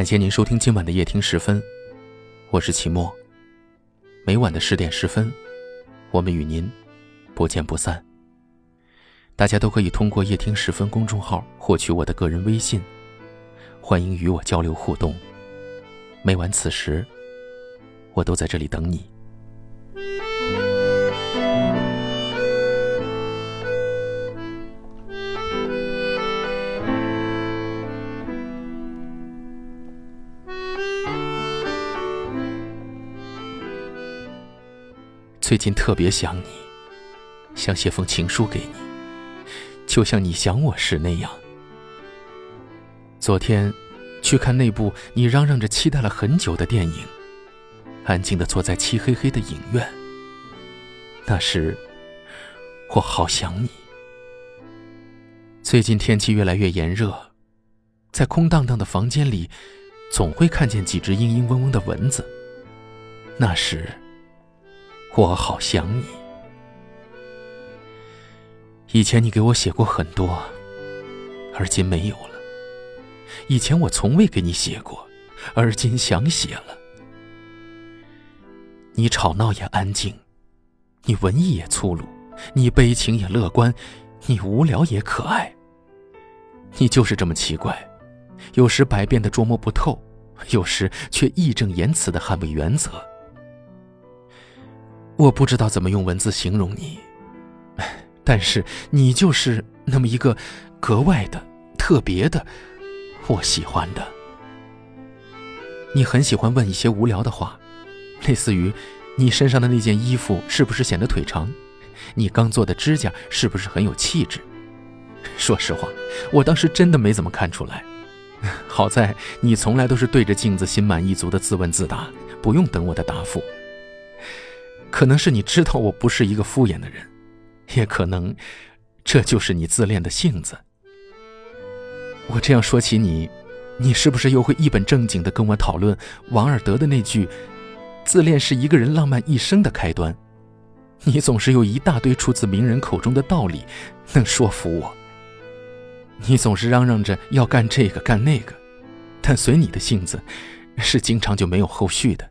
感谢您收听今晚的夜听十分，我是齐墨。每晚的十点十分，我们与您不见不散。大家都可以通过夜听十分公众号获取我的个人微信，欢迎与我交流互动。每晚此时，我都在这里等你。最近特别想你，想写封情书给你，就像你想我时那样。昨天去看那部你嚷嚷着期待了很久的电影，安静的坐在漆黑黑的影院。那时我好想你。最近天气越来越炎热，在空荡荡的房间里，总会看见几只嘤嘤嗡嗡的蚊子。那时。我好想你。以前你给我写过很多，而今没有了。以前我从未给你写过，而今想写了。你吵闹也安静，你文艺也粗鲁，你悲情也乐观，你无聊也可爱。你就是这么奇怪，有时百变的捉摸不透，有时却义正言辞的捍卫原则。我不知道怎么用文字形容你，但是你就是那么一个格外的、特别的，我喜欢的。你很喜欢问一些无聊的话，类似于你身上的那件衣服是不是显得腿长？你刚做的指甲是不是很有气质？说实话，我当时真的没怎么看出来。好在你从来都是对着镜子心满意足的自问自答，不用等我的答复。可能是你知道我不是一个敷衍的人，也可能，这就是你自恋的性子。我这样说起你，你是不是又会一本正经的跟我讨论王尔德的那句“自恋是一个人浪漫一生的开端”？你总是有一大堆出自名人口中的道理，能说服我。你总是嚷嚷着要干这个干那个，但随你的性子，是经常就没有后续的。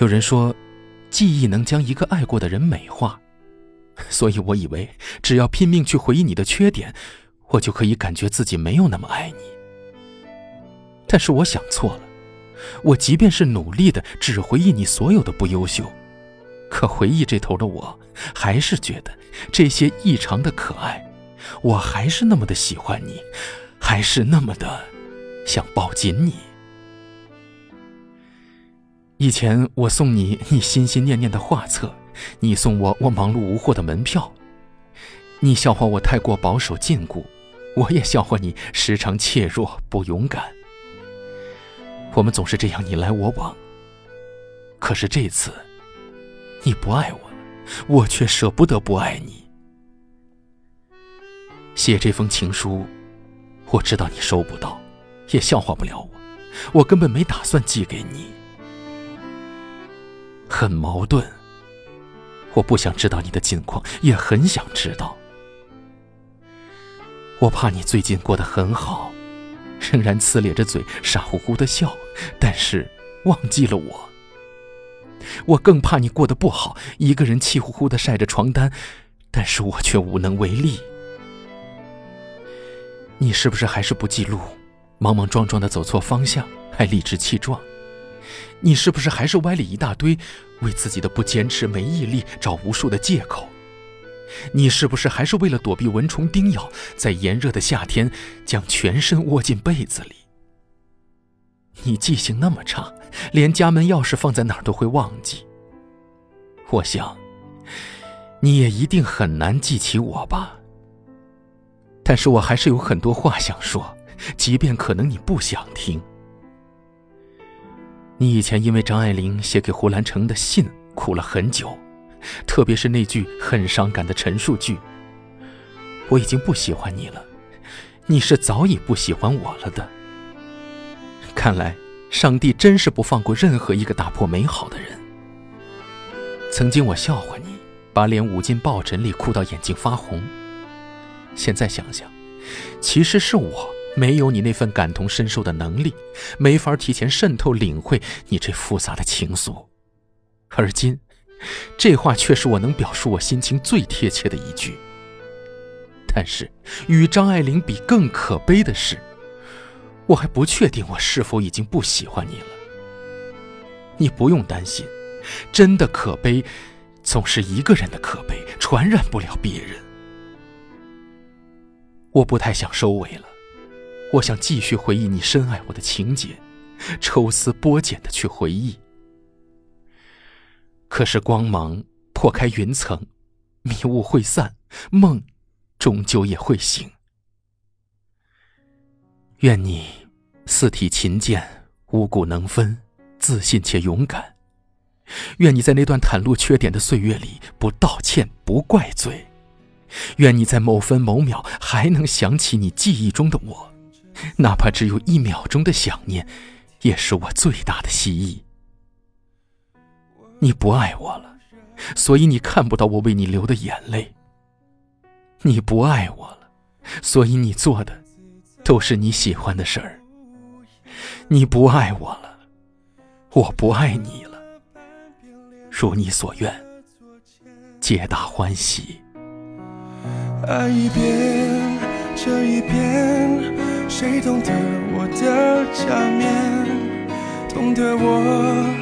有人说，记忆能将一个爱过的人美化，所以我以为只要拼命去回忆你的缺点，我就可以感觉自己没有那么爱你。但是我想错了，我即便是努力的只回忆你所有的不优秀，可回忆这头的我，还是觉得这些异常的可爱，我还是那么的喜欢你，还是那么的想抱紧你。以前我送你你心心念念的画册，你送我我忙碌无货的门票，你笑话我太过保守禁锢，我也笑话你时常怯弱不勇敢。我们总是这样你来我往。可是这次，你不爱我了，我却舍不得不爱你。写这封情书，我知道你收不到，也笑话不了我，我根本没打算寄给你。很矛盾。我不想知道你的近况，也很想知道。我怕你最近过得很好，仍然呲咧着嘴，傻乎乎的笑，但是忘记了我。我更怕你过得不好，一个人气呼呼的晒着床单，但是我却无能为力。你是不是还是不记录，莽莽撞撞的走错方向，还理直气壮？你是不是还是歪理一大堆，为自己的不坚持、没毅力找无数的借口？你是不是还是为了躲避蚊虫叮咬，在炎热的夏天将全身窝进被子里？你记性那么差，连家门钥匙放在哪儿都会忘记。我想，你也一定很难记起我吧。但是我还是有很多话想说，即便可能你不想听。你以前因为张爱玲写给胡兰成的信哭了很久，特别是那句很伤感的陈述句：“我已经不喜欢你了。”你是早已不喜欢我了的。看来上帝真是不放过任何一个打破美好的人。曾经我笑话你，把脸捂进抱枕里，哭到眼睛发红。现在想想，其实是我没有你那份感同身受的能力，没法提前渗透领会你这复杂的情愫。而今，这话却是我能表述我心情最贴切的一句。但是，与张爱玲比更可悲的是，我还不确定我是否已经不喜欢你了。你不用担心，真的可悲，总是一个人的可悲，传染不了别人。我不太想收尾了，我想继续回忆你深爱我的情节，抽丝剥茧的去回忆。可是光芒破开云层，迷雾会散，梦。终究也会醒。愿你四体勤健，五谷能分，自信且勇敢。愿你在那段袒露缺点的岁月里不道歉不怪罪。愿你在某分某秒还能想起你记忆中的我，哪怕只有一秒钟的想念，也是我最大的希冀。你不爱我了，所以你看不到我为你流的眼泪。你不爱我了，所以你做的都是你喜欢的事儿。你不爱我了，我不爱你了。如你所愿，皆大欢喜。爱一遍，这一遍，谁懂得我的假面，懂得我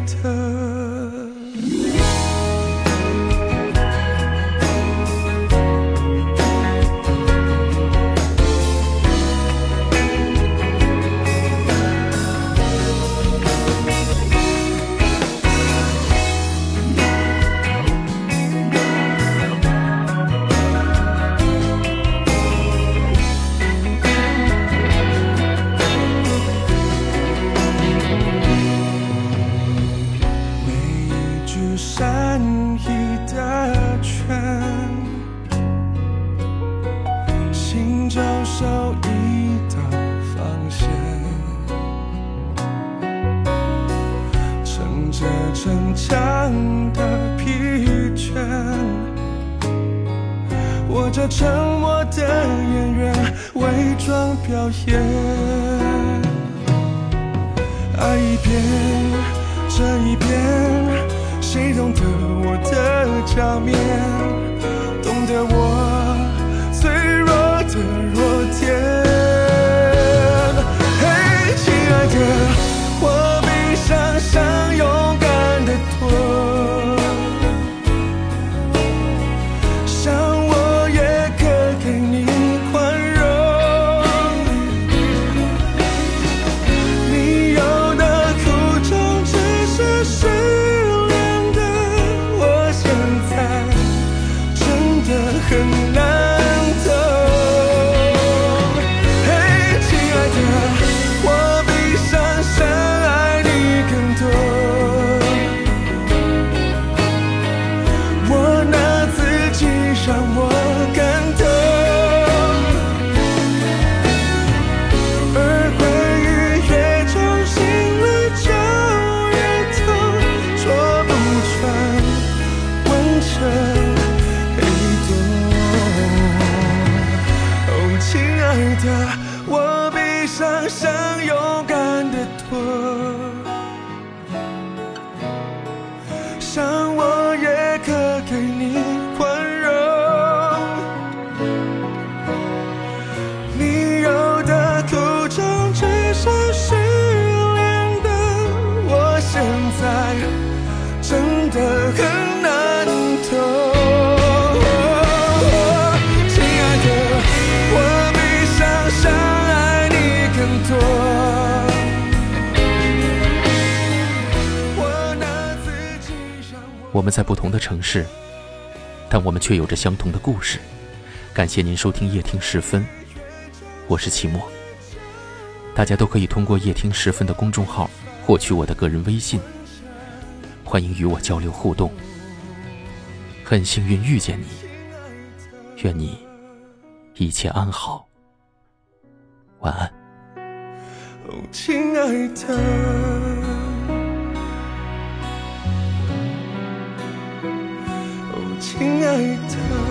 return. 我这沉默的演员，伪装表演。爱一遍，这一遍，谁懂得我的假面，sun. 我们在不同的城市，但我们却有着相同的故事。感谢您收听夜听时分，我是齐墨。大家都可以通过夜听时分的公众号获取我的个人微信，欢迎与我交流互动。很幸运遇见你，愿你一切安好，晚安。亲爱的，亲爱的。